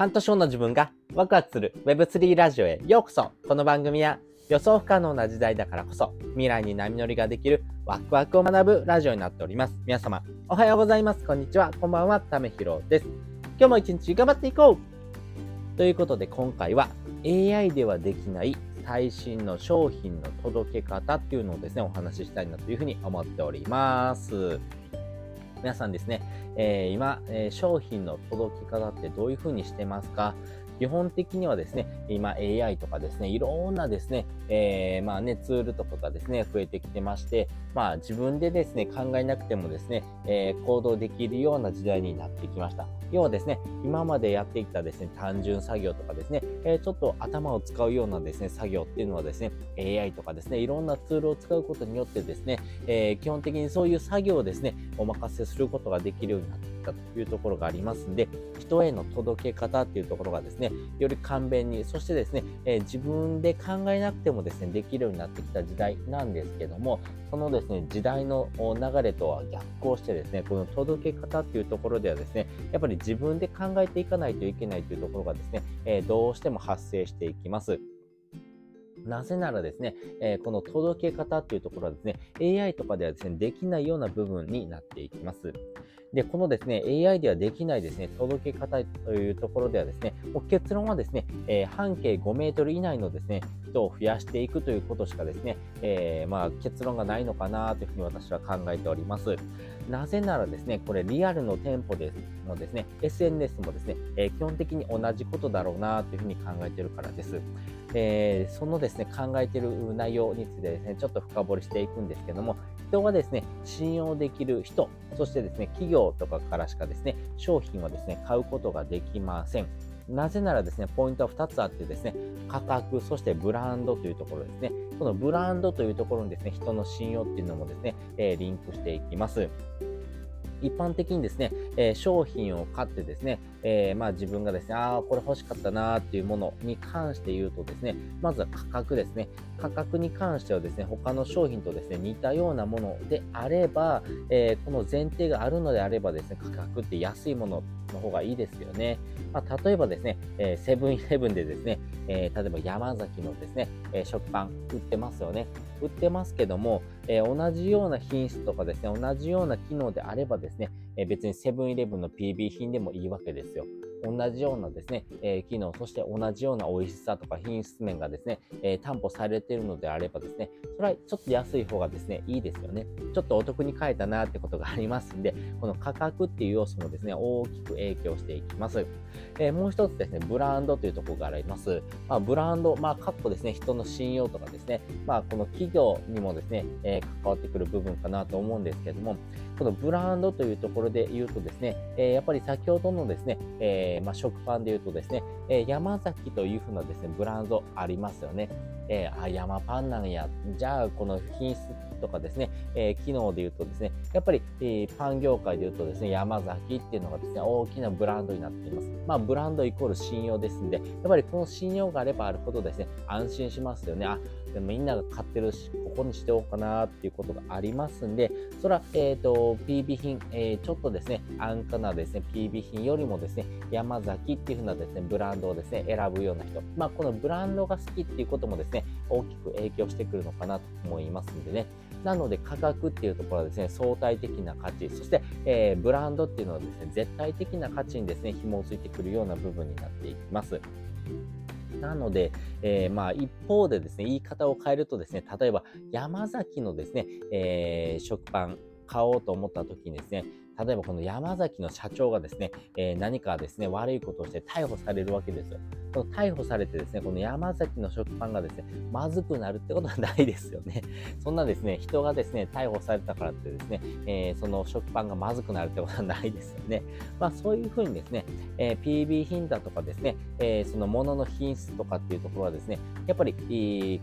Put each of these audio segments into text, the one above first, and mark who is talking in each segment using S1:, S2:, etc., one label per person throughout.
S1: 半年後の自分がワクワクする Web3 ラジオへようこそこの番組は予想不可能な時代だからこそ未来に波乗りができるワクワクを学ぶラジオになっております。皆様おはようございます。こんにちは。こんばんは。ためひろです。今日も一日頑張っていこうということで今回は AI ではできない最新の商品の届け方っていうのをですね、お話ししたいなというふうに思っております。皆さんですね、えー、今、え、商品の届き方ってどういうふうにしてますか？基本的にはですね、今 AI とかですね、いろんなですね、えー、まあね、ツールとかがですね、増えてきてまして、まあ自分でですね、考えなくてもですね、えー、行動できるような時代になってきました。要はですね、今までやってきたですね、単純作業とかですね、え、ちょっと頭を使うようなですね、作業っていうのはですね、AI とかですね、いろんなツールを使うことによってですね、え基本的にそういう作業をですね、お任せすることができるようになってきたというところがありますんで、人への届け方っていうところがですね、より簡便に、そしてですね、え、自分で考えなくてもですね、できるようになってきた時代なんですけども、そのですね、時代の流れとは逆行してですね、この届け方っていうところではですね、やっぱり自分で考えていかないといけないというところがですね、え、どうしても発生していきます。なぜならですね、えー、この届け方っていうところはですね、AI とかではですね、できないような部分になっていきます。で、このですね、AI ではできないですね、届け方というところではですね、結論はですね、えー、半径5メートル以内のですね、人を増やしていくということしかですね、えー、まあ結論がないのかなというふうに私は考えております。なぜならですね、これリアルの店舗でもですね、SNS もですね、え、基本的に同じことだろうなというふうに考えているからです。え、そのですですね、考えている内容についてですね、ちょっと深掘りしていくんですけども、人がですね、信用できる人、そしてですね、企業とかからしかですね、商品はですね、買うことができません。なぜならですね、ポイントは2つあってですね、価格、そしてブランドというところですね。このブランドというところにですね、人の信用っていうのもですね、えー、リンクしていきます。一般的にですね、えー、商品を買ってですね、えー、まあ自分がですね、ああ、これ欲しかったなーっていうものに関して言うとですね、まずは価格ですね。価格に関してはですね、他の商品とですね、似たようなものであれば、えー、この前提があるのであればですね、価格って安いものの方がいいですよね。まあ、例えばですね、えセブンイレブンでですね、え例えば山崎のですね、え食パン売ってますよね。売ってますけども、え同じような品質とかですね、同じような機能であればですね、え別にセブンイレブンの PB 品でもいいわけですよ。同じようなですね、え、機能、そして同じような美味しさとか品質面がですね、え、担保されているのであればですね、それはちょっと安い方がですね、いいですよね。ちょっとお得に買えたなってことがありますんで、この価格っていう要素もですね、大きく影響していきます。え、もう一つですね、ブランドというところがあります。まあ、ブランド、まあ、かっこですね、人の信用とかですね、まあ、この企業にもですね、え、関わってくる部分かなと思うんですけども、このブランドというところで言うとですね、え、やっぱり先ほどのですね、えー、まあ、食パンで言うとですね、え山崎というふうなですね、ブランドありますよね。えー、あ、山パンなんや。じゃあ、この品質とかですね、えー、機能で言うとですね、やっぱり、えー、パン業界で言うとですね、山崎っていうのがですね、大きなブランドになっています。まあ、ブランドイコール信用ですんで、やっぱりこの信用があればあるほどですね、安心しますよね。あ、でもみんなが買ってるし、ここにしておこうかなっていうことがありますんで、それは、えっ、ー、と、PB 品、えー、ちょっとですね、安価なですね、PB 品よりもですね、山崎っていう風なですね、ブランドをですね、選ぶような人。まあ、このブランドが好きっていうこともですね、大きく影響してくるのかなと思いますんでね。なので価格っていうところはですね、相対的な価値、そして、えー、ブランドっていうのはですね、絶対的な価値にですね、紐をついてくるような部分になっていきます。なので、えー、まあ一方でですね、言い方を変えるとですね、例えば山崎のですね、えー、食パン買おうと思った時にですね、例えばこの山崎の社長がですね、えー、何かですね、悪いことをして逮捕されるわけですよ。この逮捕されてですね、この山崎の食パンがですね、まずくなるってことはないですよね。そんなですね、人がですね、逮捕されたからってですね、えー、その食パンがまずくなるってことはないですよね。まあそういうふうにですね、えー、PB 品だとかですね、え、そのもの品質とかっていうところはですね、やっぱり、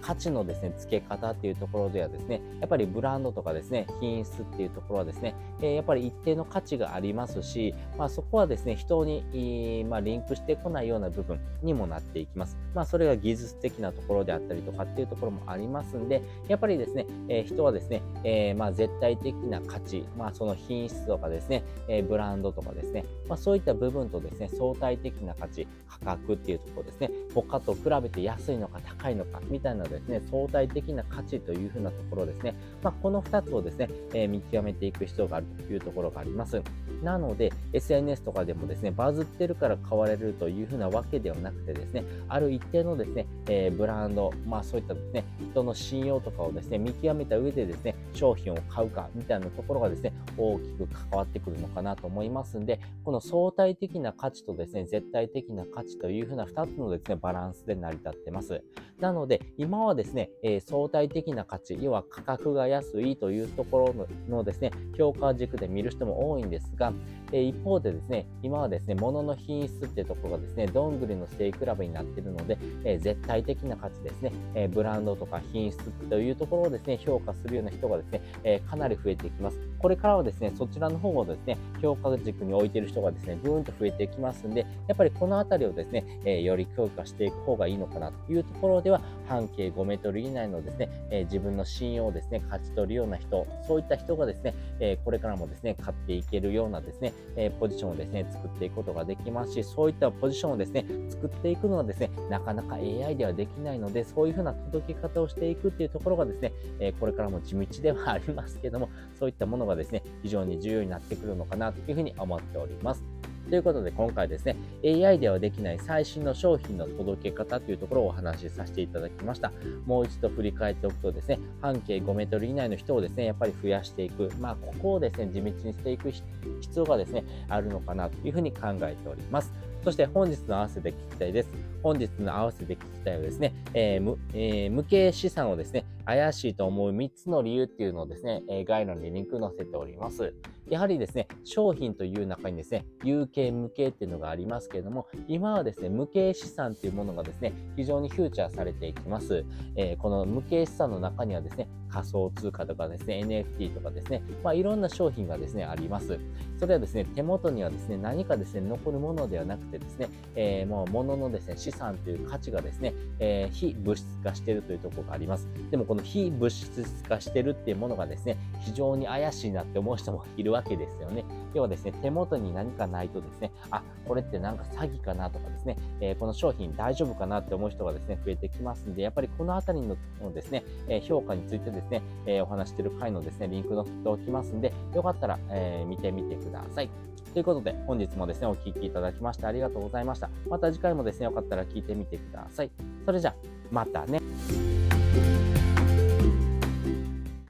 S1: 価値のですね、付け方っていうところではですね、やっぱりブランドとかですね、品質っていうところはですね、えやっぱり一定の価値がありますし、まあ、そこはですね、人に、まあ、リンクしてこないような部分にもなっていきます。まあ、それが技術的なところであったりとかっていうところもありますんで、やっぱりですね、え人はですね、えまあ、絶対的な価値、まあ、その品質とかですね、えブランドとかですね、まあ、そういった部分とですね、相対的な価値、価格っていうところですね、他と比べて安いのか高いのかみたいなですね、相対的な価値というふうなところですね、まあ、この2つをですね、えー、見極めていく必要があるというところがあります。なので、SNS とかでもですね、バズってるから買われるというふうなわけではなくてですね、ある一定のですね、えー、ブランド、まあそういったですね、人の信用とかをですね、見極めた上でですね、商品を買うかみたいなところがですね、大きく関わってくるのかなと思いますんで、この相対的な価値とですね、絶対的な価値というふうな2つのですね、バランスで成り立ってます。なので、今はですね、え、相対的な価値、要は価格が安いというところのですね、評価軸で見る人も多いんですが、え、一方でですね、今はですね、物の品質っていうところがですね、どんぐりの背比べになっているので、え、絶対的な価値ですね、えブランドとか品質というところをですね、評価するような人がですね、えかなり増えていきます。これからはですね、そちらの方をですね、評価軸に置いている人がですね、ぐーんと増えていきますんで、やっぱりこのあたりをですね、えより強化していく方がいいのかなというところでは、半径5メートル以内のですね、え自分の信用をですね、勝ち取るような人、そういった人がですね、えこれからもですね、買っていけるようなですね、えポジションをですね、作っていくことができますし、そういったポジションをですね、作っていくのはですね、なかなか AI ではできないので、そういうふうな届け方をしていくっていうところがですね、えこれからも地道ではありますけども、そういったものがですね、非常に重要になってくるのかなというふうに思っております。ということで今回ですね、AI ではできない最新の商品の届け方というところをお話しさせていただきました。もう一度振り返っておくとですね、半径5メートル以内の人をですね、やっぱり増やしていく。まあ、ここをですね、地道にしていく必要がですね、あるのかなというふうに考えております。そして本日の合わせて聞きたいです。本日の合わせて聞きたいはですね、えーえー、無形資産をですね、怪しいと思う3つの理由っていうのをですね、え概要欄にリンク載せております。やはりですね、商品という中にですね、有形、無形っていうのがありますけれども、今はですね、無形資産っていうものがですね、非常にフューチャーされていきます。えー、この無形資産の中にはですね、仮想通貨とかですね、NFT とかですね、まあ、いろんな商品がですね、あります。それはですね、手元にはですね、何かですね、残るものではなくてですね、えー、もう物のですね、資産という価値がですね、えー、非物質化しているというところがあります。でもこの非物質化してるっていうものがですね、非常に怪しいなって思う人もいるわけですよね。要はですね、手元に何かないとですね、あ、これってなんか詐欺かなとかですね、えー、この商品大丈夫かなって思う人がですね、増えてきますんで、やっぱりこのあたりのですね、え評価についてですね、えお話してる回のですね、リンク載せておきますんで、よかったら、え見てみてください。ということで、本日もですね、お聴きいただきましてありがとうございました。また次回もですね、よかったら聞いてみてください。それじゃ、またね。